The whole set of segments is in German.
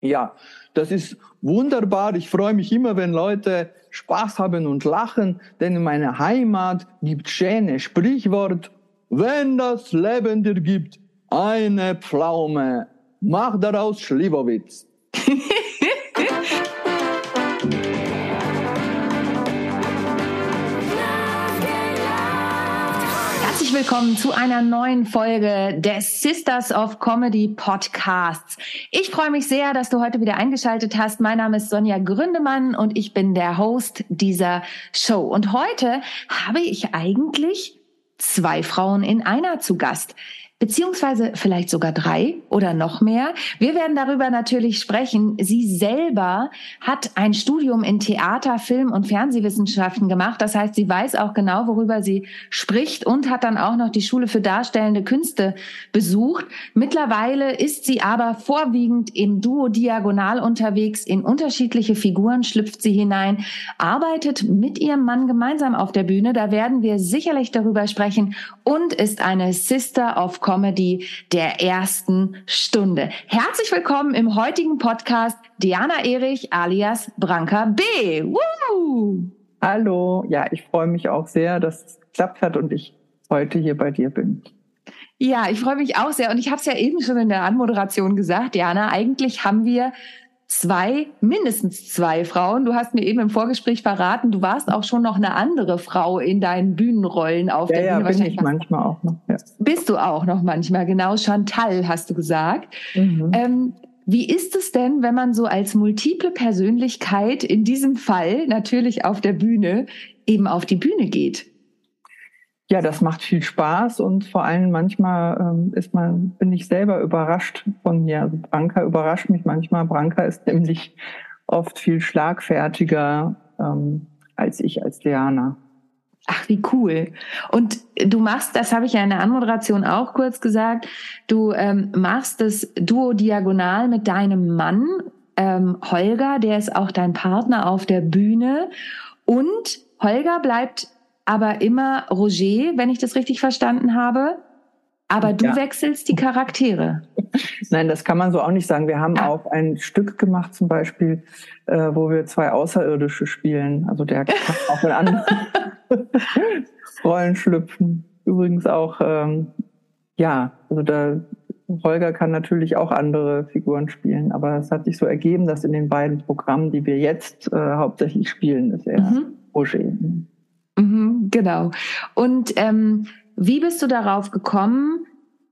Ja, das ist wunderbar. Ich freue mich immer, wenn Leute Spaß haben und lachen, denn in meiner Heimat gibt schöne Sprichwort, wenn das Leben dir gibt, eine Pflaume, mach daraus Schliwowitz. willkommen zu einer neuen Folge des Sisters of Comedy Podcasts. Ich freue mich sehr, dass du heute wieder eingeschaltet hast. Mein Name ist Sonja Gründemann und ich bin der Host dieser Show. Und heute habe ich eigentlich zwei Frauen in einer zu Gast beziehungsweise vielleicht sogar drei oder noch mehr. Wir werden darüber natürlich sprechen. Sie selber hat ein Studium in Theater, Film und Fernsehwissenschaften gemacht. Das heißt, sie weiß auch genau, worüber sie spricht und hat dann auch noch die Schule für darstellende Künste besucht. Mittlerweile ist sie aber vorwiegend im Duo Diagonal unterwegs. In unterschiedliche Figuren schlüpft sie hinein, arbeitet mit ihrem Mann gemeinsam auf der Bühne. Da werden wir sicherlich darüber sprechen und ist eine Sister of Comedy der ersten Stunde. Herzlich willkommen im heutigen Podcast Diana Erich alias Branka B. Woo! Hallo, ja, ich freue mich auch sehr, dass es geklappt hat und ich heute hier bei dir bin. Ja, ich freue mich auch sehr und ich habe es ja eben schon in der Anmoderation gesagt, Diana, eigentlich haben wir zwei, mindestens zwei Frauen. Du hast mir eben im Vorgespräch verraten, du warst auch schon noch eine andere Frau in deinen Bühnenrollen auf ja, der ja, Bühne. Bin ich manchmal auch noch. Ja. Bist du auch noch manchmal, genau. Chantal hast du gesagt. Mhm. Ähm, wie ist es denn, wenn man so als multiple Persönlichkeit in diesem Fall natürlich auf der Bühne eben auf die Bühne geht? Ja, das macht viel Spaß und vor allem manchmal ähm, ist man, bin ich selber überrascht von mir. Also Branka überrascht mich manchmal. Branka ist nämlich oft viel schlagfertiger ähm, als ich als Diana. Ach, wie cool. Und du machst, das habe ich ja in der Anmoderation auch kurz gesagt, du ähm, machst das Duo Diagonal mit deinem Mann, ähm, Holger, der ist auch dein Partner auf der Bühne. Und Holger bleibt aber immer Roger, wenn ich das richtig verstanden habe. Aber du ja. wechselst die Charaktere. Nein, das kann man so auch nicht sagen. Wir haben ah. auch ein Stück gemacht, zum Beispiel, äh, wo wir zwei Außerirdische spielen. Also der kann auch in andere Rollen schlüpfen. Übrigens auch, ähm, ja, also da Holger kann natürlich auch andere Figuren spielen, aber es hat sich so ergeben, dass in den beiden Programmen, die wir jetzt äh, hauptsächlich spielen, ist er mhm. Roger. Mhm, genau. Und ähm, wie bist du darauf gekommen,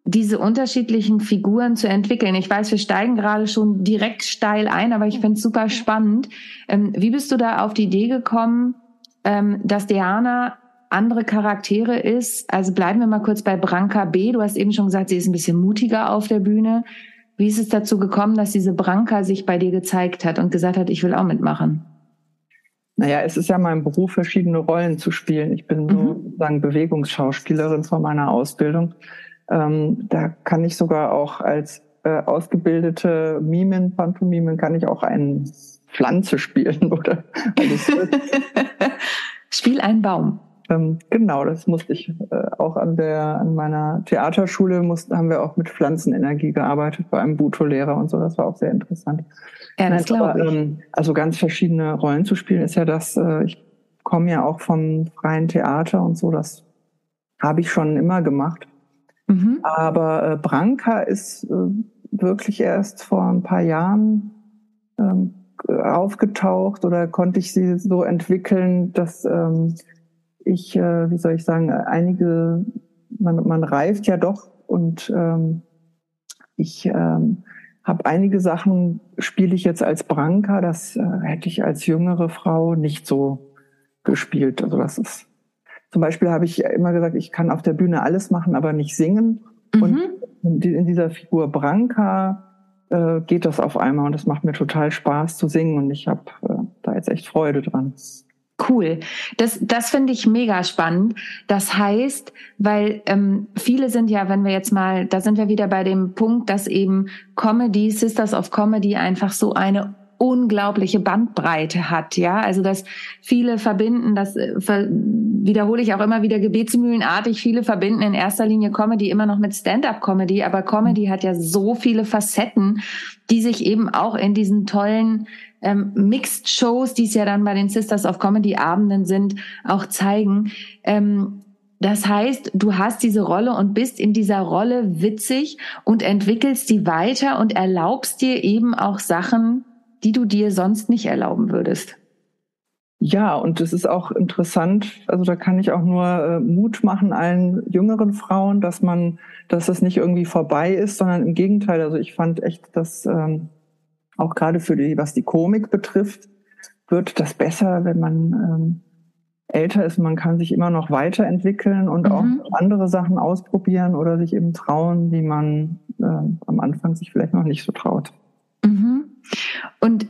diese unterschiedlichen Figuren zu entwickeln? Ich weiß, wir steigen gerade schon direkt steil ein, aber ich finde es super spannend. Ähm, wie bist du da auf die Idee gekommen, ähm, dass Diana andere Charaktere ist? Also bleiben wir mal kurz bei Branka B. Du hast eben schon gesagt, sie ist ein bisschen mutiger auf der Bühne. Wie ist es dazu gekommen, dass diese Branka sich bei dir gezeigt hat und gesagt hat, ich will auch mitmachen? Naja, es ist ja mein Beruf, verschiedene Rollen zu spielen. Ich bin mhm. sozusagen Bewegungsschauspielerin von meiner Ausbildung. Ähm, da kann ich sogar auch als äh, ausgebildete Mimen, Pantomimen, kann ich auch eine Pflanze spielen oder Spiel einen Baum. Ähm, genau, das musste ich äh, auch an der an meiner Theaterschule mussten haben wir auch mit Pflanzenenergie gearbeitet bei einem Buto-Lehrer und so. Das war auch sehr interessant. Ja, das glaube ich. Ähm, also ganz verschiedene Rollen zu spielen ist ja das. Äh, ich komme ja auch vom freien Theater und so. Das habe ich schon immer gemacht. Mhm. Aber äh, Branka ist äh, wirklich erst vor ein paar Jahren ähm, aufgetaucht oder konnte ich sie so entwickeln, dass ähm, ich, äh, wie soll ich sagen, einige, man, man reift ja doch und ähm, ich ähm, habe einige Sachen, spiele ich jetzt als Branka, das äh, hätte ich als jüngere Frau nicht so gespielt. Also das ist, zum Beispiel habe ich immer gesagt, ich kann auf der Bühne alles machen, aber nicht singen. Mhm. Und in dieser Figur Branka äh, geht das auf einmal und es macht mir total Spaß zu singen und ich habe äh, da jetzt echt Freude dran. Cool. Das, das finde ich mega spannend. Das heißt, weil ähm, viele sind ja, wenn wir jetzt mal, da sind wir wieder bei dem Punkt, dass eben Comedy, Sisters of Comedy einfach so eine unglaubliche Bandbreite hat, ja. Also dass viele verbinden, das äh, wiederhole ich auch immer wieder gebetsmühlenartig, viele verbinden in erster Linie Comedy immer noch mit Stand-up-Comedy, aber Comedy hat ja so viele Facetten, die sich eben auch in diesen tollen ähm, Mixed Shows, die es ja dann bei den Sisters of Comedy Abenden sind, auch zeigen. Ähm, das heißt, du hast diese Rolle und bist in dieser Rolle witzig und entwickelst die weiter und erlaubst dir eben auch Sachen, die du dir sonst nicht erlauben würdest. Ja, und es ist auch interessant, also da kann ich auch nur äh, Mut machen allen jüngeren Frauen, dass man, dass es nicht irgendwie vorbei ist, sondern im Gegenteil. Also ich fand echt, dass ähm, auch gerade für die, was die Komik betrifft, wird das besser, wenn man ähm, älter ist. Man kann sich immer noch weiterentwickeln und mhm. auch andere Sachen ausprobieren oder sich eben trauen, die man äh, am Anfang sich vielleicht noch nicht so traut. Mhm. Und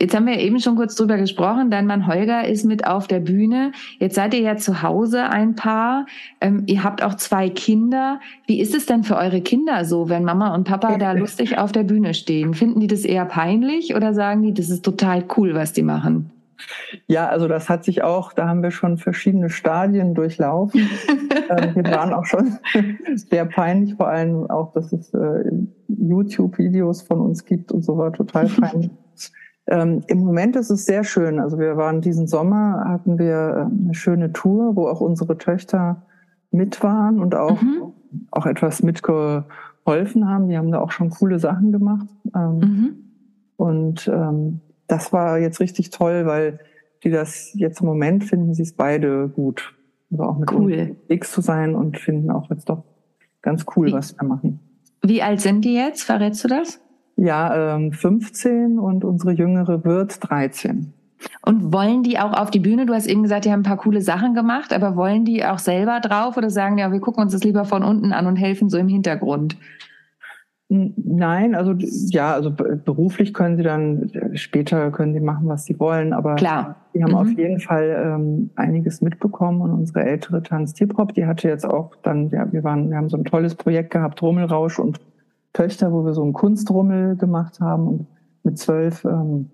Jetzt haben wir eben schon kurz drüber gesprochen. Dein Mann Holger ist mit auf der Bühne. Jetzt seid ihr ja zu Hause ein Paar. Ähm, ihr habt auch zwei Kinder. Wie ist es denn für eure Kinder so, wenn Mama und Papa da lustig auf der Bühne stehen? Finden die das eher peinlich oder sagen die, das ist total cool, was die machen? Ja, also das hat sich auch, da haben wir schon verschiedene Stadien durchlaufen. ähm, wir waren auch schon sehr peinlich, vor allem auch, dass es äh, YouTube-Videos von uns gibt und so war total peinlich. Ähm, Im Moment ist es sehr schön. Also wir waren diesen Sommer, hatten wir äh, eine schöne Tour, wo auch unsere Töchter mit waren und auch, mhm. auch etwas mitgeholfen haben. Die haben da auch schon coole Sachen gemacht. Ähm, mhm. Und ähm, das war jetzt richtig toll, weil die das jetzt im Moment finden, sie es beide gut. Also auch mit cool. X zu sein und finden auch jetzt doch ganz cool, wie, was wir machen. Wie alt sind die jetzt? Verrätst du das? Ja, ähm, 15 und unsere Jüngere wird 13. Und wollen die auch auf die Bühne? Du hast eben gesagt, die haben ein paar coole Sachen gemacht, aber wollen die auch selber drauf oder sagen, ja, wir gucken uns das lieber von unten an und helfen so im Hintergrund? Nein, also ja, also beruflich können sie dann später können sie machen, was sie wollen, aber Klar. die haben mhm. auf jeden Fall ähm, einiges mitbekommen und unsere ältere Tanz Tiprop, die hatte jetzt auch dann, ja, wir waren, wir haben so ein tolles Projekt gehabt, Rummelrausch und Töchter, wo wir so einen Kunstrummel gemacht haben und mit zwölf ähm,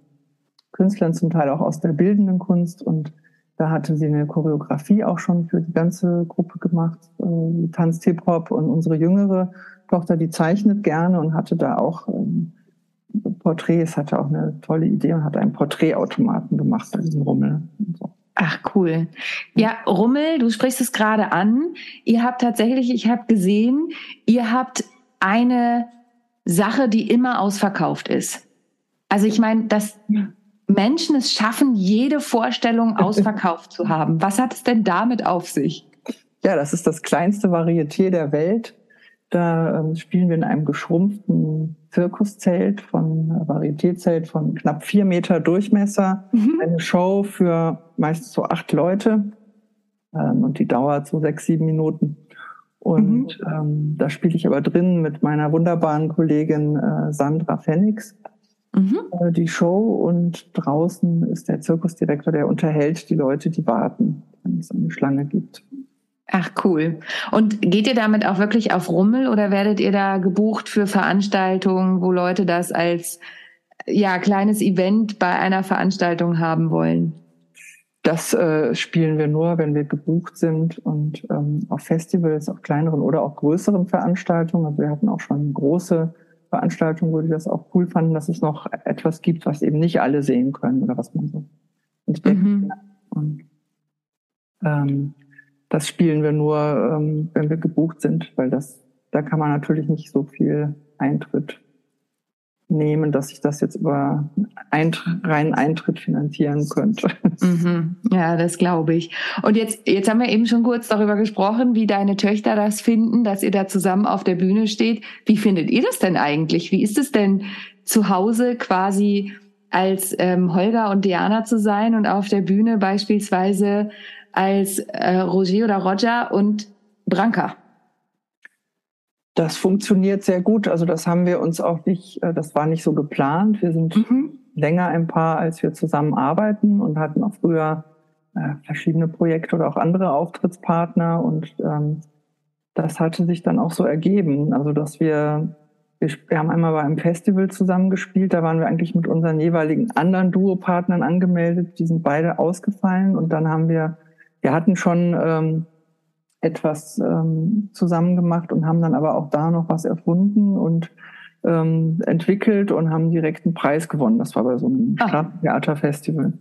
Künstlern zum Teil auch aus der bildenden Kunst und da hatte sie eine Choreografie auch schon für die ganze Gruppe gemacht, äh, Tanz Tiprop und unsere Jüngere Tochter, die zeichnet gerne und hatte da auch ähm, Porträts, hatte auch eine tolle Idee und hat einen Porträtautomaten gemacht bei diesem Rummel. So. Ach cool. Ja, Rummel, du sprichst es gerade an. Ihr habt tatsächlich, ich habe gesehen, ihr habt eine Sache, die immer ausverkauft ist. Also ich meine, dass Menschen es schaffen, jede Vorstellung ausverkauft zu haben. Was hat es denn damit auf sich? Ja, das ist das kleinste Varieté der Welt. Da ähm, spielen wir in einem geschrumpften Zirkuszelt von äh, Varietézelt von knapp vier Meter Durchmesser. Mhm. Eine Show für meist so acht Leute. Ähm, und die dauert so sechs, sieben Minuten. Und mhm. ähm, da spiele ich aber drin mit meiner wunderbaren Kollegin äh, Sandra Phoenix mhm. äh, die Show. Und draußen ist der Zirkusdirektor, der unterhält die Leute, die warten, wenn es eine Schlange gibt. Ach cool. Und geht ihr damit auch wirklich auf Rummel oder werdet ihr da gebucht für Veranstaltungen, wo Leute das als ja kleines Event bei einer Veranstaltung haben wollen? Das äh, spielen wir nur, wenn wir gebucht sind und ähm, auf Festivals, auf kleineren oder auch größeren Veranstaltungen. Also wir hatten auch schon große Veranstaltungen, wo die das auch cool fanden, dass es noch etwas gibt, was eben nicht alle sehen können oder was man so entdeckt. Mhm. Und ähm, das spielen wir nur, ähm, wenn wir gebucht sind, weil das, da kann man natürlich nicht so viel Eintritt nehmen, dass ich das jetzt über Eintr reinen Eintritt finanzieren könnte. Mhm. Ja, das glaube ich. Und jetzt, jetzt haben wir eben schon kurz darüber gesprochen, wie deine Töchter das finden, dass ihr da zusammen auf der Bühne steht. Wie findet ihr das denn eigentlich? Wie ist es denn zu Hause quasi als ähm, Holger und Diana zu sein und auf der Bühne beispielsweise als äh, Roger oder Roger und Branka. Das funktioniert sehr gut. Also das haben wir uns auch nicht, äh, das war nicht so geplant. Wir sind mhm. länger ein Paar, als wir zusammen arbeiten und hatten auch früher äh, verschiedene Projekte oder auch andere Auftrittspartner und ähm, das hatte sich dann auch so ergeben. Also dass wir wir, wir haben einmal bei einem Festival zusammengespielt, da waren wir eigentlich mit unseren jeweiligen anderen Duopartnern angemeldet, die sind beide ausgefallen und dann haben wir, wir hatten schon ähm, etwas ähm, zusammen gemacht und haben dann aber auch da noch was erfunden und ähm, entwickelt und haben direkt einen Preis gewonnen. Das war bei so einem ah. Theaterfestival.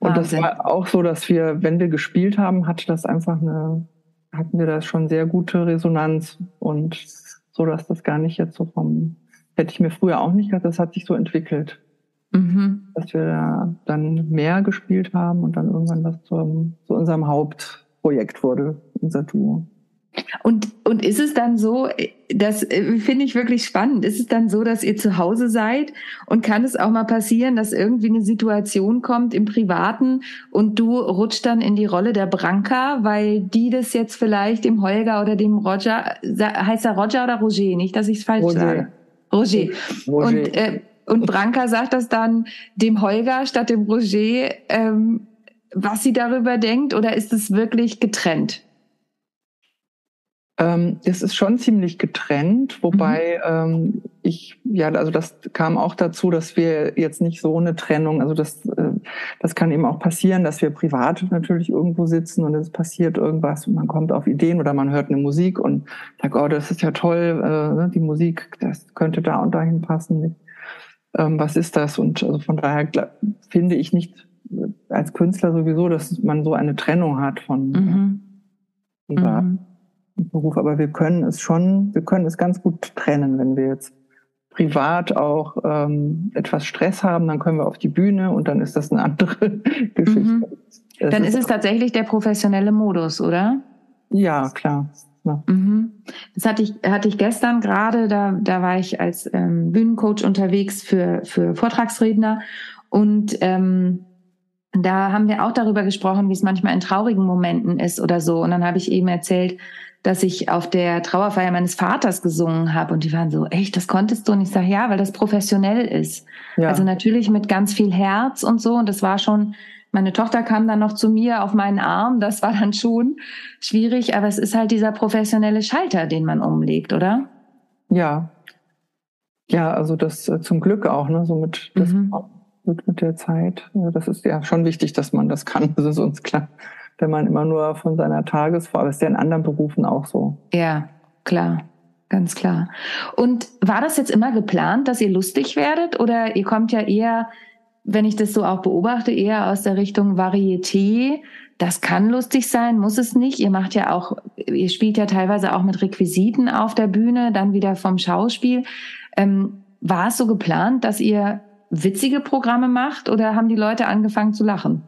Und Wahnsinn. das war auch so, dass wir, wenn wir gespielt haben, hatte das einfach eine, hatten wir das schon sehr gute Resonanz und so, dass das gar nicht jetzt so vom, hätte ich mir früher auch nicht gedacht, das hat sich so entwickelt. Mhm. Dass wir da dann mehr gespielt haben und dann irgendwann das zu, zu unserem Hauptprojekt wurde, unser Duo. Und, und ist es dann so, das äh, finde ich wirklich spannend, ist es dann so, dass ihr zu Hause seid und kann es auch mal passieren, dass irgendwie eine Situation kommt im Privaten und du rutscht dann in die Rolle der Branka, weil die das jetzt vielleicht dem Holger oder dem Roger, heißt er Roger oder Roger, nicht, dass ich es falsch Roger. sage. Roger. Roger. Und, äh, und Branka sagt das dann dem Holger statt dem Roger, ähm, was sie darüber denkt, oder ist es wirklich getrennt? Ähm, es ist schon ziemlich getrennt, wobei mhm. ähm, ich, ja, also das kam auch dazu, dass wir jetzt nicht so eine Trennung, also das, äh, das kann eben auch passieren, dass wir privat natürlich irgendwo sitzen und es passiert irgendwas und man kommt auf Ideen oder man hört eine Musik und sagt, oh, das ist ja toll, äh, ne, die Musik, das könnte da und dahin passen. Ähm, was ist das? Und also von daher finde ich nicht als Künstler sowieso, dass man so eine Trennung hat von mhm. privat. Mhm. Beruf, aber wir können es schon, wir können es ganz gut trennen, wenn wir jetzt privat auch ähm, etwas Stress haben, dann können wir auf die Bühne und dann ist das eine andere Geschichte. Mhm. Dann ist es tatsächlich der professionelle Modus, oder? Ja, klar. Ja. Mhm. Das hatte ich, hatte ich gestern gerade, da, da war ich als ähm, Bühnencoach unterwegs für, für Vortragsredner und ähm, da haben wir auch darüber gesprochen, wie es manchmal in traurigen Momenten ist oder so. Und dann habe ich eben erzählt, dass ich auf der Trauerfeier meines Vaters gesungen habe und die waren so, echt, das konntest du? Und ich sage, ja, weil das professionell ist. Ja. Also natürlich mit ganz viel Herz und so und das war schon, meine Tochter kam dann noch zu mir auf meinen Arm, das war dann schon schwierig, aber es ist halt dieser professionelle Schalter, den man umlegt, oder? Ja. Ja, also das äh, zum Glück auch, ne, so mit, das, mhm. Mit, mit der Zeit. Das ist ja schon wichtig, dass man das kann, das ist uns klar wenn man immer nur von seiner Tagesform, aber ist ja in anderen Berufen auch so. Ja, klar. Ganz klar. Und war das jetzt immer geplant, dass ihr lustig werdet? Oder ihr kommt ja eher, wenn ich das so auch beobachte, eher aus der Richtung Varieté. Das kann lustig sein, muss es nicht. Ihr macht ja auch, ihr spielt ja teilweise auch mit Requisiten auf der Bühne, dann wieder vom Schauspiel. Ähm, war es so geplant, dass ihr witzige Programme macht oder haben die Leute angefangen zu lachen?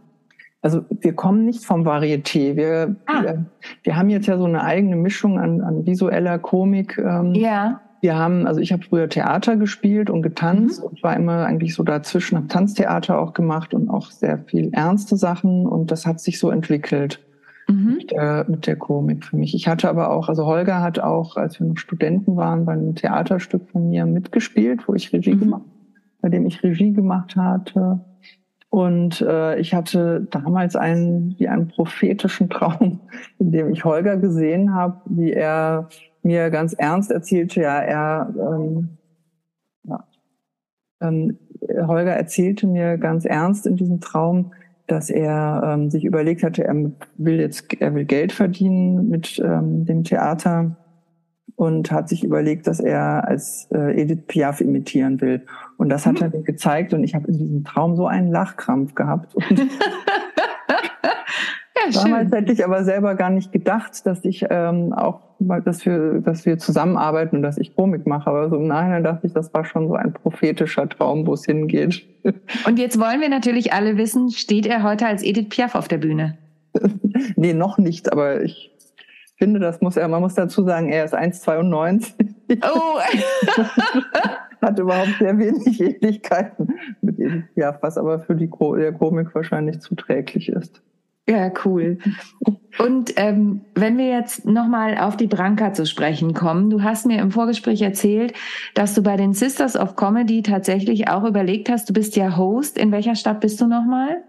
Also wir kommen nicht vom Varieté. Wir, ah. wir, wir, haben jetzt ja so eine eigene Mischung an, an visueller Komik. Ähm, ja. Wir haben, also ich habe früher Theater gespielt und getanzt mhm. und war immer eigentlich so dazwischen, habe Tanztheater auch gemacht und auch sehr viel ernste Sachen und das hat sich so entwickelt mhm. mit, der, mit der Komik für mich. Ich hatte aber auch, also Holger hat auch, als wir noch Studenten waren, bei einem Theaterstück von mir mitgespielt, wo ich Regie mhm. gemacht, bei dem ich Regie gemacht hatte. Und äh, ich hatte damals einen, wie einen prophetischen Traum, in dem ich Holger gesehen habe, wie er mir ganz ernst erzählte, ja, er, ähm, ja, ähm, Holger erzählte mir ganz ernst in diesem Traum, dass er ähm, sich überlegt hatte, er will jetzt, er will Geld verdienen mit ähm, dem Theater und hat sich überlegt, dass er als äh, Edith Piaf imitieren will. Und das hat mhm. er mir gezeigt und ich habe in diesem Traum so einen Lachkrampf gehabt. ja, Damals hätte ich aber selber gar nicht gedacht, dass ich ähm, auch, dass wir, dass wir zusammenarbeiten und dass ich Komik mache. Aber so im Nachhinein dachte ich, das war schon so ein prophetischer Traum, wo es hingeht. Und jetzt wollen wir natürlich alle wissen, steht er heute als Edith Piaf auf der Bühne? nee, noch nicht, aber ich finde, das muss er, man muss dazu sagen, er ist 1,92. Oh! Hat überhaupt sehr wenig Ähnlichkeiten mit Edith Piaf, was aber für die der Komik wahrscheinlich zuträglich ist. Ja, cool. Und ähm, wenn wir jetzt nochmal auf die Branka zu sprechen kommen, du hast mir im Vorgespräch erzählt, dass du bei den Sisters of Comedy tatsächlich auch überlegt hast, du bist ja Host. In welcher Stadt bist du nochmal?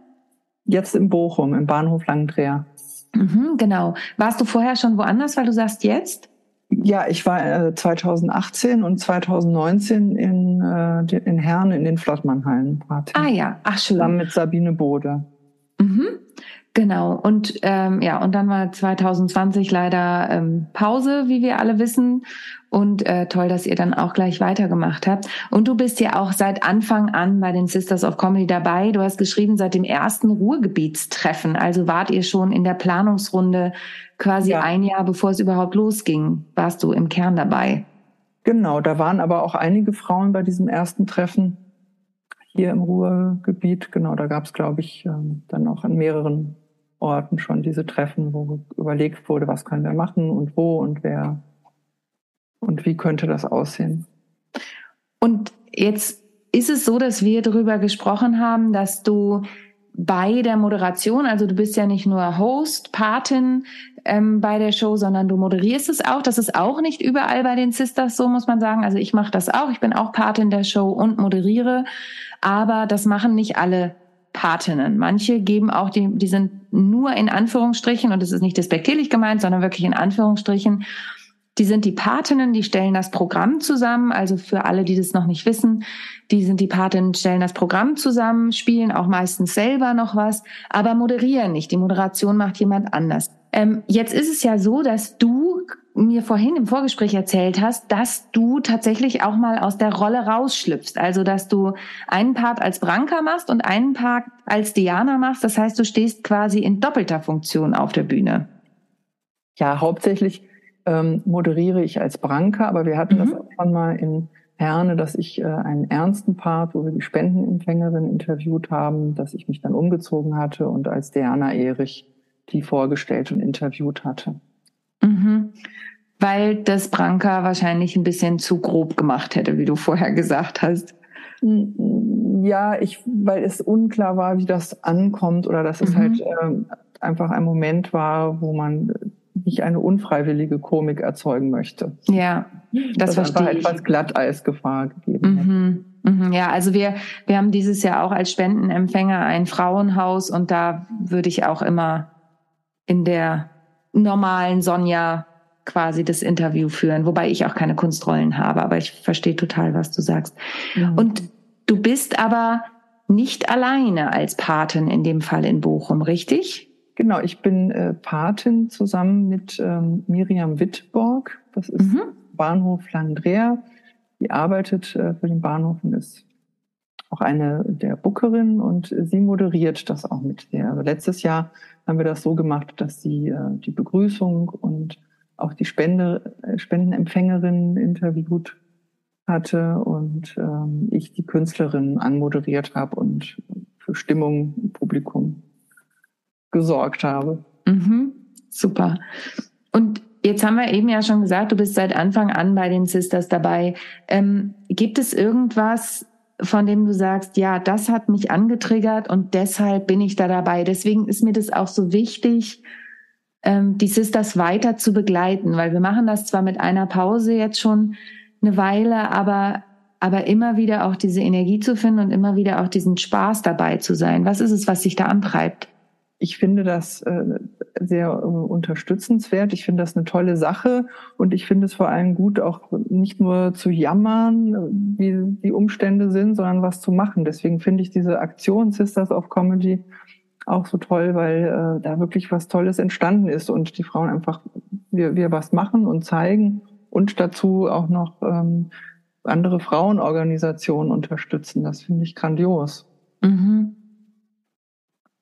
Jetzt in Bochum, im Bahnhof Langendreher. Mhm, genau. Warst du vorher schon woanders, weil du sagst jetzt? Ja, ich war äh, 2018 und 2019 in, äh, in Herne in den Flottmannhallen. Ah ja, ach schön. Zusammen mit Sabine Bode. Mhm. Genau. Und ähm, ja, und dann war 2020 leider ähm, Pause, wie wir alle wissen. Und äh, toll, dass ihr dann auch gleich weitergemacht habt. Und du bist ja auch seit Anfang an bei den Sisters of Comedy dabei. Du hast geschrieben, seit dem ersten Ruhrgebietstreffen. Also wart ihr schon in der Planungsrunde quasi ja. ein Jahr, bevor es überhaupt losging, warst du im Kern dabei. Genau, da waren aber auch einige Frauen bei diesem ersten Treffen hier im Ruhrgebiet. Genau, da gab es, glaube ich, ähm, dann auch an mehreren Orten schon diese Treffen, wo überlegt wurde, was können wir machen und wo und wer und wie könnte das aussehen. Und jetzt ist es so, dass wir darüber gesprochen haben, dass du bei der Moderation, also du bist ja nicht nur Host, Patin ähm, bei der Show, sondern du moderierst es auch. Das ist auch nicht überall bei den Sisters so, muss man sagen. Also ich mache das auch. Ich bin auch Patin der Show und moderiere. Aber das machen nicht alle Patinnen. Manche geben auch die, die sind nur in Anführungsstrichen, und das ist nicht despektierlich gemeint, sondern wirklich in Anführungsstrichen. Die sind die Patinnen, die stellen das Programm zusammen. Also für alle, die das noch nicht wissen, die sind die Patinnen, stellen das Programm zusammen, spielen auch meistens selber noch was, aber moderieren nicht. Die Moderation macht jemand anders. Ähm, jetzt ist es ja so, dass du mir vorhin im Vorgespräch erzählt hast, dass du tatsächlich auch mal aus der Rolle rausschlüpfst. Also, dass du einen Part als Branka machst und einen Part als Diana machst. Das heißt, du stehst quasi in doppelter Funktion auf der Bühne. Ja, hauptsächlich ähm, moderiere ich als Branka, aber wir hatten mhm. das auch schon mal in Herne, dass ich äh, einen ernsten Part, wo wir die Spendenempfängerin interviewt haben, dass ich mich dann umgezogen hatte und als Diana Erich die vorgestellt und interviewt hatte. Mhm. Weil das Branka wahrscheinlich ein bisschen zu grob gemacht hätte, wie du vorher gesagt hast. Ja, ich, weil es unklar war, wie das ankommt oder dass es mhm. halt äh, einfach ein Moment war, wo man nicht eine unfreiwillige Komik erzeugen möchte. Ja, das, das verstehe ich. etwas Glatteisgefahr gegeben mhm. Mhm. Ja, also wir, wir haben dieses Jahr auch als Spendenempfänger ein Frauenhaus und da würde ich auch immer in der normalen Sonja quasi das Interview führen, wobei ich auch keine Kunstrollen habe, aber ich verstehe total, was du sagst. Mhm. Und du bist aber nicht alleine als Patin in dem Fall in Bochum, richtig? Genau, ich bin äh, Patin zusammen mit ähm, Miriam Wittborg. Das ist mhm. Bahnhof Landrea. Die arbeitet äh, für den Bahnhof und ist auch eine der Bookerinnen und sie moderiert das auch mit der. Also letztes Jahr haben wir das so gemacht, dass sie äh, die Begrüßung und auch die Spende, äh, Spendenempfängerin interviewt hatte und ähm, ich die Künstlerin anmoderiert habe und für Stimmung im Publikum gesorgt habe. Mhm, super. Und jetzt haben wir eben ja schon gesagt, du bist seit Anfang an bei den Sisters dabei. Ähm, gibt es irgendwas, von dem du sagst, ja, das hat mich angetriggert und deshalb bin ich da dabei. Deswegen ist mir das auch so wichtig, ähm, die Sisters weiter zu begleiten, weil wir machen das zwar mit einer Pause jetzt schon eine Weile, aber aber immer wieder auch diese Energie zu finden und immer wieder auch diesen Spaß dabei zu sein. Was ist es, was sich da antreibt? Ich finde das äh, sehr äh, unterstützenswert. Ich finde das eine tolle Sache und ich finde es vor allem gut, auch nicht nur zu jammern, wie die Umstände sind, sondern was zu machen. Deswegen finde ich diese Aktion Sisters of Comedy auch so toll, weil äh, da wirklich was Tolles entstanden ist und die Frauen einfach wir, wir was machen und zeigen und dazu auch noch ähm, andere Frauenorganisationen unterstützen. Das finde ich grandios. Mhm.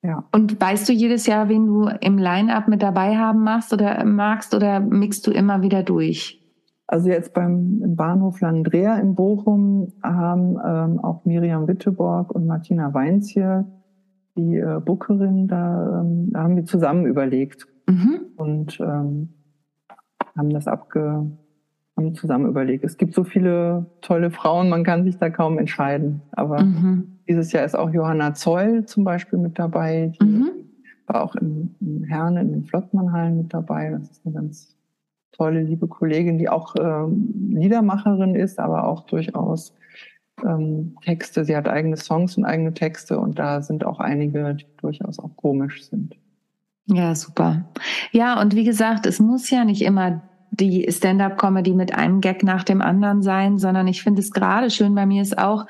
Ja. Und weißt du jedes Jahr, wen du im Line-Up mit dabei haben machst oder magst oder mixt du immer wieder durch? Also jetzt beim im Bahnhof Landrea in Bochum haben ähm, auch Miriam Witteborg und Martina Weinz hier, die äh, Bookerin, da, ähm, da haben wir zusammen überlegt mhm. und ähm, haben das abge haben zusammen überlegt. Es gibt so viele tolle Frauen, man kann sich da kaum entscheiden. Aber mhm. Dieses Jahr ist auch Johanna Zoll zum Beispiel mit dabei. Die mhm. war auch in, in Herne in den Flottmannhallen mit dabei. Das ist eine ganz tolle, liebe Kollegin, die auch ähm, Liedermacherin ist, aber auch durchaus ähm, Texte. Sie hat eigene Songs und eigene Texte und da sind auch einige, die durchaus auch komisch sind. Ja, super. Ja, und wie gesagt, es muss ja nicht immer die Stand-up-Comedy mit einem Gag nach dem anderen sein, sondern ich finde es gerade schön, bei mir ist auch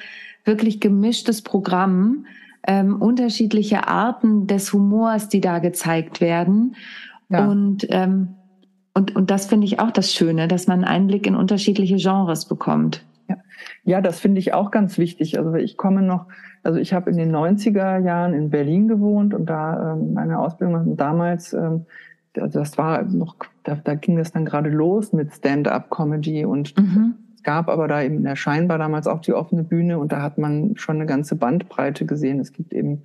wirklich gemischtes Programm, ähm, unterschiedliche Arten des Humors, die da gezeigt werden. Ja. Und, ähm, und, und das finde ich auch das Schöne, dass man einen Einblick in unterschiedliche Genres bekommt. Ja, ja das finde ich auch ganz wichtig. Also ich komme noch, also ich habe in den 90er Jahren in Berlin gewohnt und da ähm, meine Ausbildung damals, ähm, das war noch, da, da ging es dann gerade los mit Stand-up-Comedy und mhm. es gab aber da eben Scheinbar damals auch die offene Bühne und da hat man schon eine ganze Bandbreite gesehen. Es gibt eben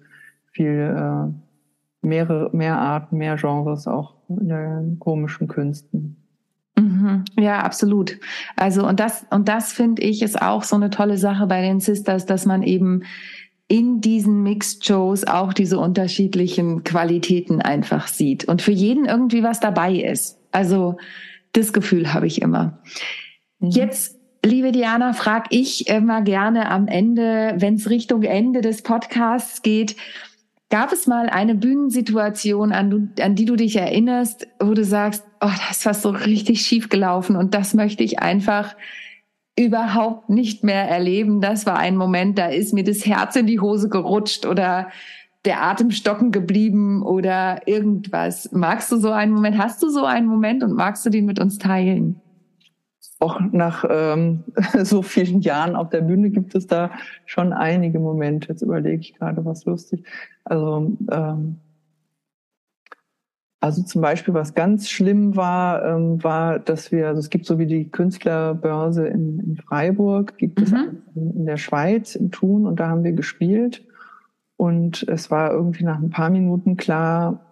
viel äh, mehrere, mehr Arten, mehr Genres auch in den komischen Künsten. Mhm. Ja, absolut. Also und das und das finde ich ist auch so eine tolle Sache bei den Sisters, dass man eben in diesen Mixed Shows auch diese unterschiedlichen Qualitäten einfach sieht und für jeden irgendwie was dabei ist. Also das Gefühl habe ich immer. Mhm. Jetzt Liebe Diana, frag ich immer gerne am Ende, wenn es Richtung Ende des Podcasts geht, Gab es mal eine Bühnensituation, an, an, die du dich erinnerst, wo du sagst, oh, das ist was so richtig schief gelaufen und das möchte ich einfach überhaupt nicht mehr erleben. Das war ein Moment, da ist mir das Herz in die Hose gerutscht oder der Atem stocken geblieben oder irgendwas. Magst du so einen Moment? Hast du so einen Moment und magst du den mit uns teilen? auch nach ähm, so vielen Jahren auf der Bühne gibt es da schon einige Momente. Jetzt überlege ich gerade, was lustig. Also, ähm, also zum Beispiel, was ganz schlimm war, ähm, war, dass wir, also es gibt so wie die Künstlerbörse in, in Freiburg, gibt mhm. es in der Schweiz, in Thun, und da haben wir gespielt. Und es war irgendwie nach ein paar Minuten klar,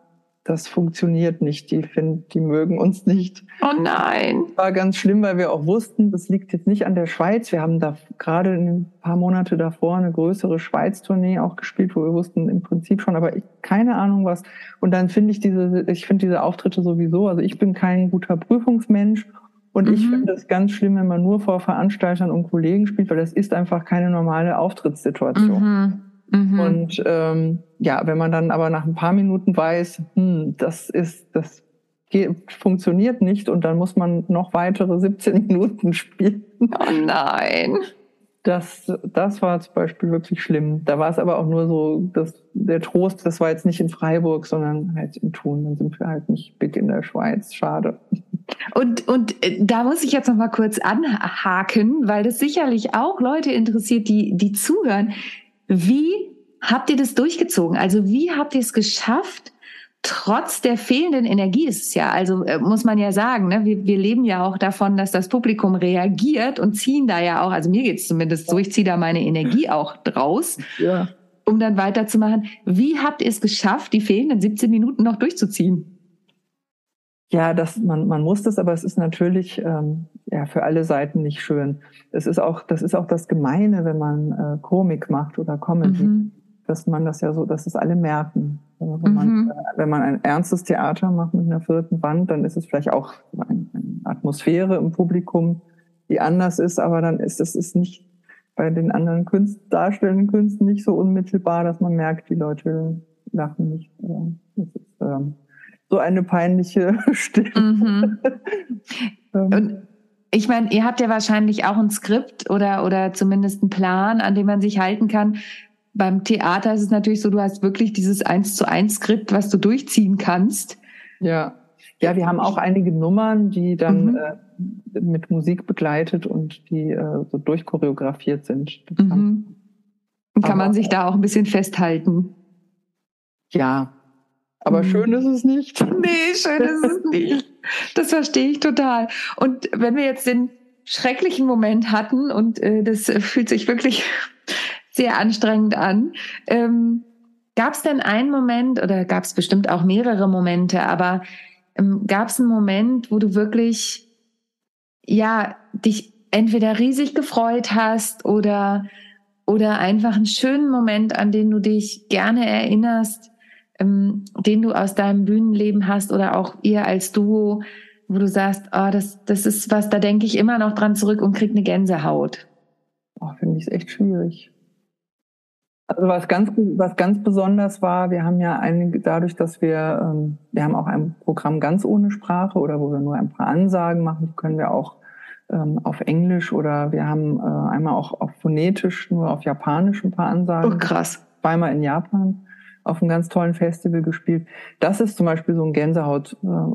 das funktioniert nicht. Die finden, die mögen uns nicht. Oh nein. War ganz schlimm, weil wir auch wussten, das liegt jetzt nicht an der Schweiz. Wir haben da gerade ein paar Monate davor eine größere Schweiz-Tournee auch gespielt, wo wir wussten im Prinzip schon, aber ich, keine Ahnung was. Und dann finde ich diese, ich finde diese Auftritte sowieso, also ich bin kein guter Prüfungsmensch und mhm. ich finde es ganz schlimm, wenn man nur vor Veranstaltern und Kollegen spielt, weil das ist einfach keine normale Auftrittssituation. Mhm. Mhm. Und ähm, ja, wenn man dann aber nach ein paar Minuten weiß, hm, das ist, das geht, funktioniert nicht und dann muss man noch weitere 17 Minuten spielen. Oh nein. Das, das war zum Beispiel wirklich schlimm. Da war es aber auch nur so, dass der Trost, das war jetzt nicht in Freiburg, sondern halt in Thun. Dann sind wir halt nicht big in der Schweiz. Schade. Und, und äh, da muss ich jetzt noch mal kurz anhaken, weil das sicherlich auch Leute interessiert, die, die zuhören. Wie habt ihr das durchgezogen? Also wie habt ihr es geschafft, trotz der fehlenden Energie ist es ja, also äh, muss man ja sagen, ne, wir, wir leben ja auch davon, dass das Publikum reagiert und ziehen da ja auch, also mir geht's zumindest so, ich ziehe da meine Energie auch draus, ja. um dann weiterzumachen. Wie habt ihr es geschafft, die fehlenden 17 Minuten noch durchzuziehen? Ja, das, man, man muss das, aber es ist natürlich ähm, ja, für alle Seiten nicht schön. Es ist auch, das ist auch das Gemeine, wenn man äh, Komik macht oder Comedy, mhm. dass man das ja so, dass es alle merken. Also wenn, mhm. man, äh, wenn man ein ernstes Theater macht mit einer vierten Wand, dann ist es vielleicht auch eine, eine Atmosphäre im Publikum, die anders ist, aber dann ist es ist nicht bei den anderen Künst, darstellenden Künsten nicht so unmittelbar, dass man merkt, die Leute lachen nicht. Das ist, ähm, so eine peinliche Stimme. Mhm. Ähm. Und ich meine, ihr habt ja wahrscheinlich auch ein Skript oder, oder zumindest einen Plan, an dem man sich halten kann. Beim Theater ist es natürlich so, du hast wirklich dieses eins zu eins Skript, was du durchziehen kannst. Ja. Ja, wir haben auch einige Nummern, die dann mhm. äh, mit Musik begleitet und die äh, so durchchoreografiert sind. Mhm. Kann, kann man sich da auch ein bisschen festhalten? Ja, aber mhm. schön ist es nicht. Nee, schön ist es nicht. Das verstehe ich total. Und wenn wir jetzt den schrecklichen Moment hatten und äh, das fühlt sich wirklich sehr anstrengend an, ähm, gab es denn einen Moment oder gab es bestimmt auch mehrere Momente, aber ähm, gab es einen Moment, wo du wirklich ja dich entweder riesig gefreut hast oder oder einfach einen schönen Moment, an den du dich gerne erinnerst, ähm, den du aus deinem Bühnenleben hast oder auch ihr als Duo, wo du sagst, oh, das, das ist was, da denke ich immer noch dran zurück und krieg eine Gänsehaut? Oh, Finde ich es echt schwierig. Also was ganz, was ganz besonders war, wir haben ja einige, dadurch, dass wir, ähm, wir haben auch ein Programm ganz ohne Sprache oder wo wir nur ein paar Ansagen machen, können wir auch ähm, auf Englisch oder wir haben äh, einmal auch auf phonetisch, nur auf Japanisch ein paar Ansagen. Oh, krass. Zweimal in Japan auf einem ganz tollen Festival gespielt. Das ist zum Beispiel so ein Gänsehaut. Äh,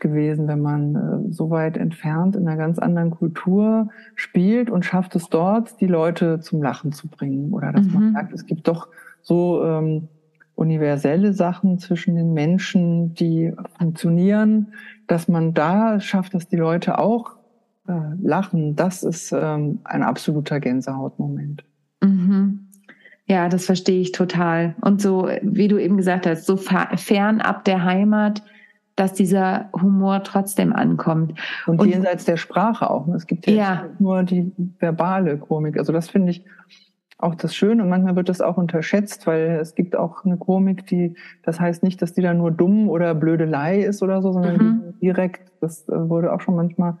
gewesen, wenn man äh, so weit entfernt in einer ganz anderen Kultur spielt und schafft es dort, die Leute zum Lachen zu bringen. Oder dass mhm. man sagt, es gibt doch so ähm, universelle Sachen zwischen den Menschen, die funktionieren, dass man da schafft, dass die Leute auch äh, lachen. Das ist ähm, ein absoluter Gänsehautmoment. Mhm. Ja, das verstehe ich total. Und so, wie du eben gesagt hast, so fernab der Heimat, dass dieser Humor trotzdem ankommt. Und, und jenseits der Sprache auch. Es gibt ja, ja. nur die verbale Komik. Also das finde ich auch das Schöne und manchmal wird das auch unterschätzt, weil es gibt auch eine Komik, die, das heißt nicht, dass die dann nur dumm oder Blödelei ist oder so, sondern mhm. direkt, das äh, wurde auch schon manchmal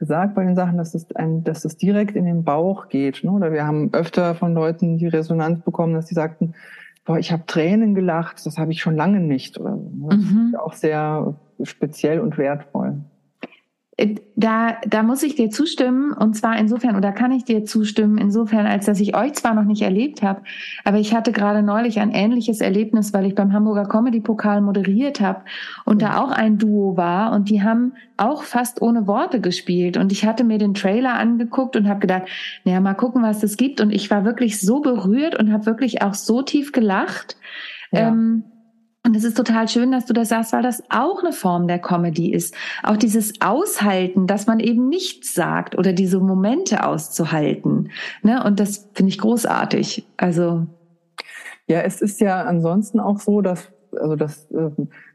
gesagt bei den Sachen, dass es ein, dass es direkt in den Bauch geht. Ne? Oder wir haben öfter von Leuten die Resonanz bekommen, dass die sagten, boah, ich habe Tränen gelacht, das habe ich schon lange nicht. Oder so. Ne? Das mhm. ist auch sehr speziell und wertvoll. Da, da muss ich dir zustimmen und zwar insofern oder kann ich dir zustimmen insofern, als dass ich euch zwar noch nicht erlebt habe, aber ich hatte gerade neulich ein ähnliches Erlebnis, weil ich beim Hamburger Comedy Pokal moderiert habe und da auch ein Duo war und die haben auch fast ohne Worte gespielt und ich hatte mir den Trailer angeguckt und habe gedacht, naja, mal gucken, was es gibt und ich war wirklich so berührt und habe wirklich auch so tief gelacht. Ja. Ähm, und es ist total schön, dass du das sagst, weil das auch eine Form der Comedy ist. Auch dieses Aushalten, dass man eben nichts sagt oder diese Momente auszuhalten. Ne? Und das finde ich großartig. Also. Ja, es ist ja ansonsten auch so, dass, also das äh,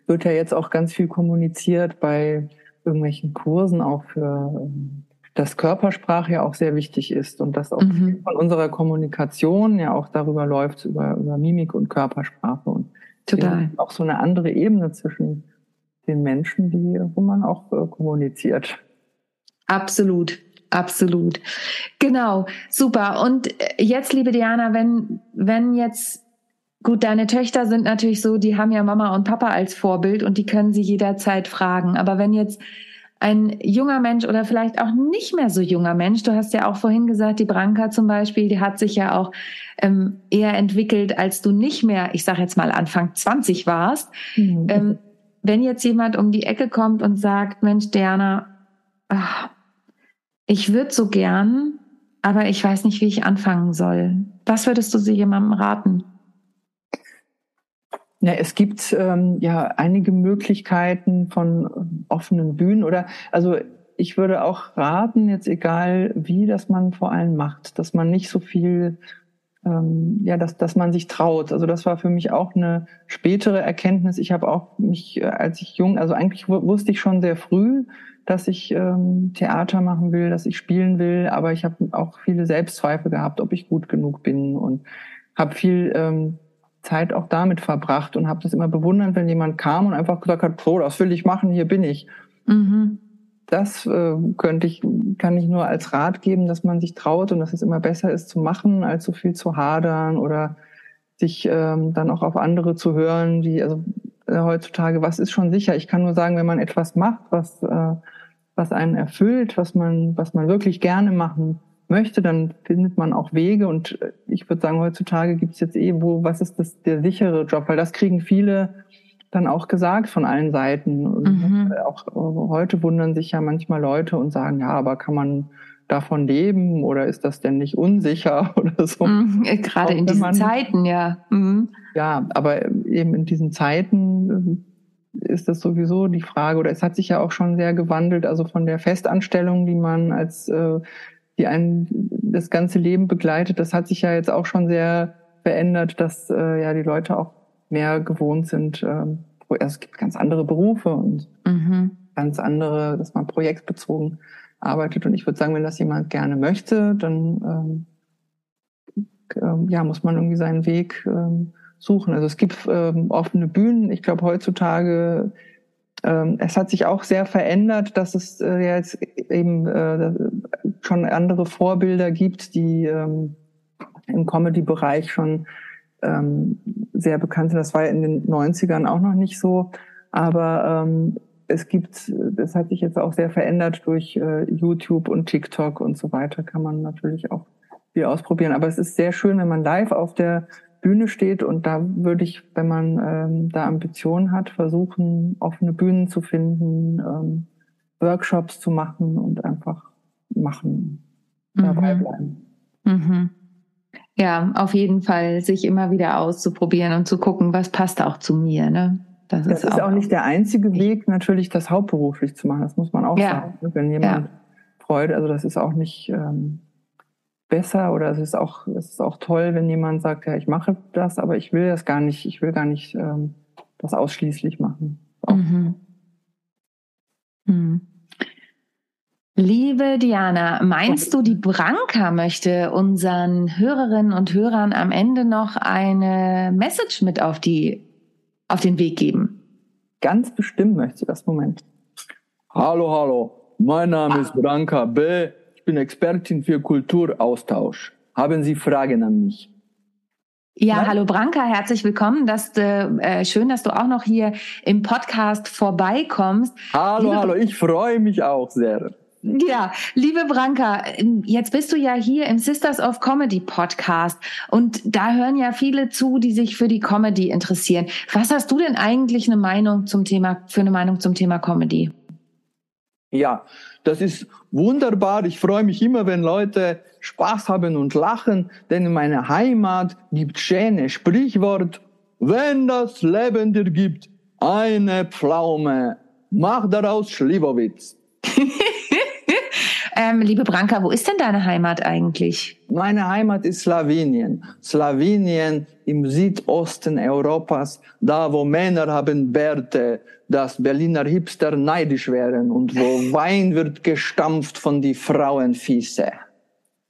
wird ja jetzt auch ganz viel kommuniziert bei irgendwelchen Kursen auch für, ähm, dass Körpersprache ja auch sehr wichtig ist und dass auch mhm. von unserer Kommunikation ja auch darüber läuft, über, über Mimik und Körpersprache. Und Total. Auch so eine andere Ebene zwischen den Menschen, die, wo man auch äh, kommuniziert. Absolut. Absolut. Genau, super. Und äh, jetzt, liebe Diana, wenn, wenn jetzt, gut, deine Töchter sind natürlich so, die haben ja Mama und Papa als Vorbild und die können sie jederzeit fragen. Aber wenn jetzt ein junger Mensch oder vielleicht auch nicht mehr so junger Mensch, du hast ja auch vorhin gesagt, die Branka zum Beispiel, die hat sich ja auch ähm, eher entwickelt, als du nicht mehr, ich sage jetzt mal Anfang 20 warst. Mhm. Ähm, wenn jetzt jemand um die Ecke kommt und sagt, Mensch, Diana, ach, ich würde so gern, aber ich weiß nicht, wie ich anfangen soll. Was würdest du sie jemandem raten? Ja, es gibt ähm, ja einige Möglichkeiten von ähm, offenen Bühnen oder also ich würde auch raten, jetzt egal wie, dass man vor allem macht, dass man nicht so viel, ähm, ja, dass, dass man sich traut. Also das war für mich auch eine spätere Erkenntnis. Ich habe auch mich, äh, als ich jung, also eigentlich wusste ich schon sehr früh, dass ich ähm, Theater machen will, dass ich spielen will, aber ich habe auch viele Selbstzweifel gehabt, ob ich gut genug bin und habe viel ähm, Zeit auch damit verbracht und habe das immer bewundert, wenn jemand kam und einfach gesagt hat, so, das will ich machen, hier bin ich. Mhm. Das äh, könnte ich, kann ich nur als Rat geben, dass man sich traut und dass es immer besser ist zu machen, als so viel zu hadern oder sich ähm, dann auch auf andere zu hören, die, also äh, heutzutage, was ist schon sicher? Ich kann nur sagen, wenn man etwas macht, was, äh, was einen erfüllt, was man, was man wirklich gerne machen möchte, dann findet man auch Wege. Und äh, ich würde sagen, heutzutage gibt es jetzt eh, wo, was ist das der sichere Job? Weil das kriegen viele dann auch gesagt von allen Seiten. Und mhm. auch äh, heute wundern sich ja manchmal Leute und sagen, ja, aber kann man davon leben oder ist das denn nicht unsicher oder so? Mhm, gerade in diesen man, Zeiten, ja. Mhm. Ja, aber eben in diesen Zeiten äh, ist das sowieso die Frage, oder es hat sich ja auch schon sehr gewandelt, also von der Festanstellung, die man als äh, die einen das ganze Leben begleitet. Das hat sich ja jetzt auch schon sehr verändert, dass äh, ja die Leute auch mehr gewohnt sind. Ähm, also es gibt ganz andere Berufe und mhm. ganz andere, dass man projektbezogen arbeitet. Und ich würde sagen, wenn das jemand gerne möchte, dann ähm, äh, ja muss man irgendwie seinen Weg ähm, suchen. Also es gibt ähm, offene Bühnen. Ich glaube heutzutage ähm, es hat sich auch sehr verändert, dass es äh, jetzt eben äh, schon andere Vorbilder gibt, die ähm, im Comedy-Bereich schon ähm, sehr bekannt sind. Das war ja in den 90ern auch noch nicht so. Aber es gibt, das hat sich jetzt auch sehr verändert durch äh, YouTube und TikTok und so weiter, kann man natürlich auch viel ausprobieren. Aber es ist sehr schön, wenn man live auf der Bühne steht und da würde ich, wenn man ähm, da Ambitionen hat, versuchen, offene Bühnen zu finden, ähm, Workshops zu machen und einfach machen, dabei mhm. bleiben. Mhm. Ja, auf jeden Fall sich immer wieder auszuprobieren und zu gucken, was passt auch zu mir. Ne? Das, das ist, ist, auch nicht der einzige Weg, natürlich das hauptberuflich zu machen. Das muss man auch ja. sagen. Wenn jemand ja. freut, also das ist auch nicht ähm, besser oder es ist auch es ist auch toll, wenn jemand sagt, ja, ich mache das, aber ich will das gar nicht, ich will gar nicht ähm, das ausschließlich machen. Mhm. Mhm. Liebe Diana, meinst du, die Branka möchte unseren Hörerinnen und Hörern am Ende noch eine Message mit auf die, auf den Weg geben? Ganz bestimmt möchte sie das. Moment. Hallo, hallo. Mein Name ah. ist Branka B. Ich bin Expertin für Kulturaustausch. Haben Sie Fragen an mich? Ja, ja, hallo Branka, herzlich willkommen. Das, äh, schön, dass du auch noch hier im Podcast vorbeikommst. Hallo, Liebe hallo, ich freue mich auch sehr. Ja, liebe Branka, jetzt bist du ja hier im Sisters of Comedy Podcast und da hören ja viele zu, die sich für die Comedy interessieren. Was hast du denn eigentlich eine Meinung zum Thema, für eine Meinung zum Thema Comedy? Ja, das ist wunderbar. Ich freue mich immer, wenn Leute Spaß haben und lachen, denn in meiner Heimat gibt schöne Sprichwort, wenn das Leben dir gibt, eine Pflaume, mach daraus Schliwowitz. Ähm, liebe Branka, wo ist denn deine Heimat eigentlich? Meine Heimat ist Slowenien. Slowenien im Südosten Europas, da wo Männer haben Bärte, dass Berliner Hipster neidisch wären und wo Wein wird gestampft von die Frauenfiese.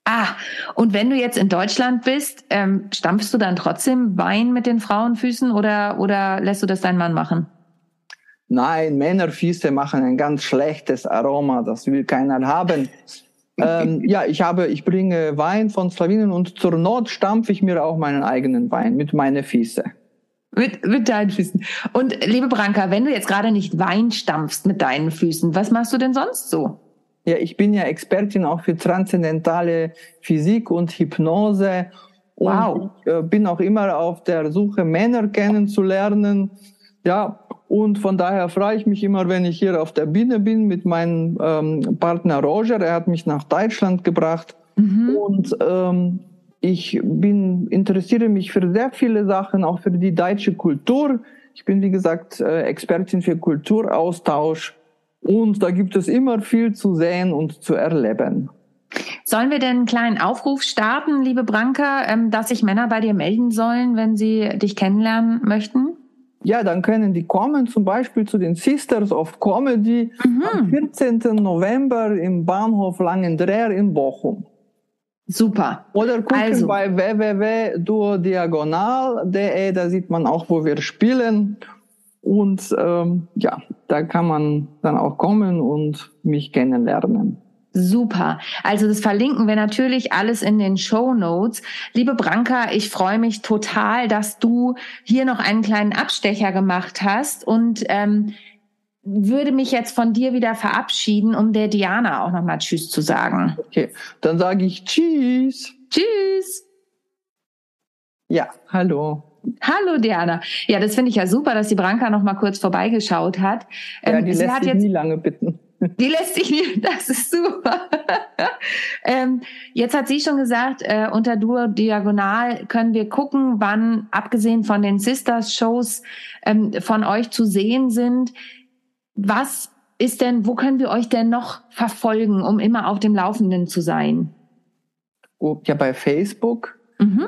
Ah, und wenn du jetzt in Deutschland bist, ähm, stampfst du dann trotzdem Wein mit den Frauenfüßen oder, oder lässt du das dein Mann machen? Nein, Männerfüße machen ein ganz schlechtes Aroma, das will keiner haben. ähm, ja, ich habe, ich bringe Wein von Slowenien und zur Not stampfe ich mir auch meinen eigenen Wein mit meinen Füßen. Mit, mit deinen Füßen. Und liebe Branka, wenn du jetzt gerade nicht Wein stampfst mit deinen Füßen, was machst du denn sonst so? Ja, ich bin ja Expertin auch für transzendentale Physik und Hypnose. Und wow. ich äh, bin auch immer auf der Suche, Männer kennenzulernen. Ja, und von daher freue ich mich immer, wenn ich hier auf der Bühne bin mit meinem ähm, Partner Roger. Er hat mich nach Deutschland gebracht. Mhm. Und ähm, ich bin, interessiere mich für sehr viele Sachen, auch für die deutsche Kultur. Ich bin, wie gesagt, äh, Expertin für Kulturaustausch. Und da gibt es immer viel zu sehen und zu erleben. Sollen wir denn einen kleinen Aufruf starten, liebe Branka, ähm, dass sich Männer bei dir melden sollen, wenn sie dich kennenlernen möchten? Ja, dann können die kommen zum Beispiel zu den Sisters of Comedy mhm. am 14. November im Bahnhof Langendreher in Bochum. Super. Oder gucken also. bei www.duodiagonal.de, da sieht man auch, wo wir spielen. Und ähm, ja, da kann man dann auch kommen und mich kennenlernen. Super. Also das verlinken wir natürlich alles in den Show Notes. Liebe Branka, ich freue mich total, dass du hier noch einen kleinen Abstecher gemacht hast und ähm, würde mich jetzt von dir wieder verabschieden, um der Diana auch nochmal Tschüss zu sagen. Okay, dann sage ich Tschüss. Tschüss. Ja, hallo. Hallo Diana. Ja, das finde ich ja super, dass die Branka noch mal kurz vorbeigeschaut hat. Ja, ähm, die lässt sich nie lange bitten. Die lässt sich nicht, das ist super. ähm, jetzt hat sie schon gesagt, äh, unter Duo Diagonal können wir gucken, wann, abgesehen von den Sisters-Shows, ähm, von euch zu sehen sind. Was ist denn, wo können wir euch denn noch verfolgen, um immer auf dem Laufenden zu sein? Oh, ja, bei Facebook. Mhm.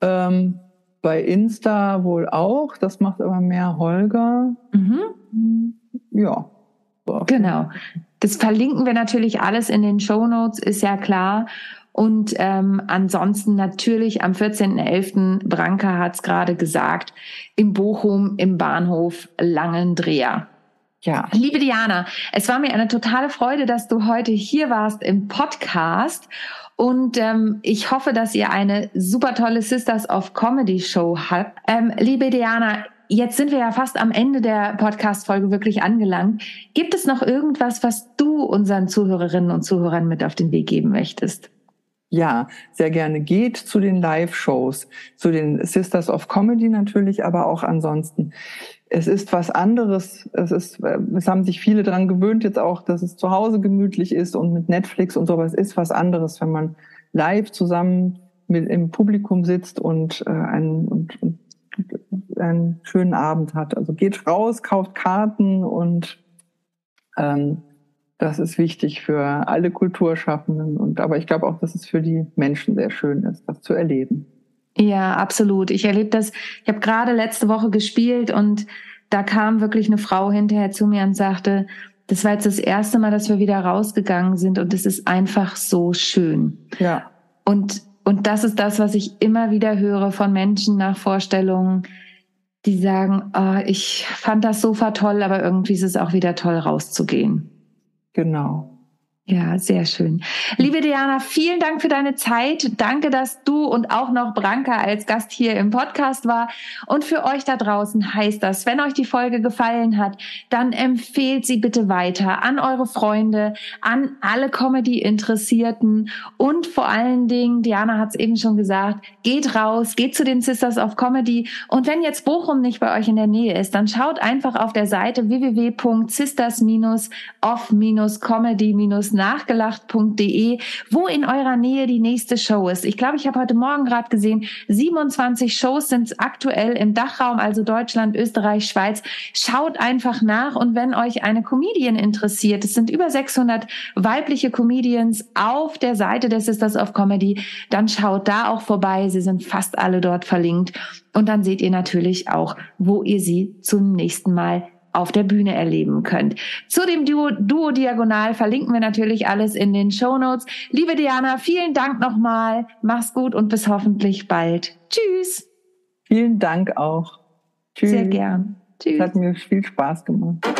Ähm, bei Insta wohl auch. Das macht aber mehr Holger. Mhm. Ja. Genau. Das verlinken wir natürlich alles in den Show Notes, ist ja klar. Und ähm, ansonsten natürlich am 14.11. Branka hat es gerade gesagt, im Bochum im Bahnhof Langendreher. Ja. Liebe Diana, es war mir eine totale Freude, dass du heute hier warst im Podcast. Und ähm, ich hoffe, dass ihr eine super tolle Sisters of Comedy Show habt. Ähm, liebe Diana, jetzt sind wir ja fast am Ende der Podcast-Folge wirklich angelangt. Gibt es noch irgendwas, was du unseren Zuhörerinnen und Zuhörern mit auf den Weg geben möchtest? Ja, sehr gerne. Geht zu den Live-Shows, zu den Sisters of Comedy natürlich, aber auch ansonsten. Es ist was anderes. Es ist, es haben sich viele daran gewöhnt jetzt auch, dass es zu Hause gemütlich ist und mit Netflix und sowas ist was anderes, wenn man live zusammen mit im Publikum sitzt und äh, einen, und, und einen schönen Abend hat. Also geht raus, kauft Karten und ähm, das ist wichtig für alle Kulturschaffenden. Und aber ich glaube auch, dass es für die Menschen sehr schön ist, das zu erleben. Ja, absolut. Ich erlebe das. Ich habe gerade letzte Woche gespielt und da kam wirklich eine Frau hinterher zu mir und sagte, das war jetzt das erste Mal, dass wir wieder rausgegangen sind und es ist einfach so schön. Ja. Und und das ist das, was ich immer wieder höre von Menschen nach Vorstellungen, die sagen, oh, ich fand das Sofa toll, aber irgendwie ist es auch wieder toll, rauszugehen. Genau. Ja, sehr schön. Liebe Diana, vielen Dank für deine Zeit. Danke, dass du und auch noch Branka als Gast hier im Podcast war. Und für euch da draußen heißt das, wenn euch die Folge gefallen hat, dann empfehlt sie bitte weiter an eure Freunde, an alle Comedy-Interessierten und vor allen Dingen, Diana hat es eben schon gesagt, geht raus, geht zu den Sisters of Comedy. Und wenn jetzt Bochum nicht bei euch in der Nähe ist, dann schaut einfach auf der Seite www.sisters-of-comedy- nachgelacht.de, wo in eurer Nähe die nächste Show ist. Ich glaube, ich habe heute Morgen gerade gesehen, 27 Shows sind aktuell im Dachraum, also Deutschland, Österreich, Schweiz. Schaut einfach nach und wenn euch eine Comedian interessiert, es sind über 600 weibliche Comedians auf der Seite der Sisters of Comedy, dann schaut da auch vorbei. Sie sind fast alle dort verlinkt. Und dann seht ihr natürlich auch, wo ihr sie zum nächsten Mal auf der Bühne erleben könnt. Zu dem Duo, Duo Diagonal verlinken wir natürlich alles in den Show Notes. Liebe Diana, vielen Dank nochmal. Mach's gut und bis hoffentlich bald. Tschüss. Vielen Dank auch. Tschüss. Sehr gern. Tschüss. Es hat mir viel Spaß gemacht.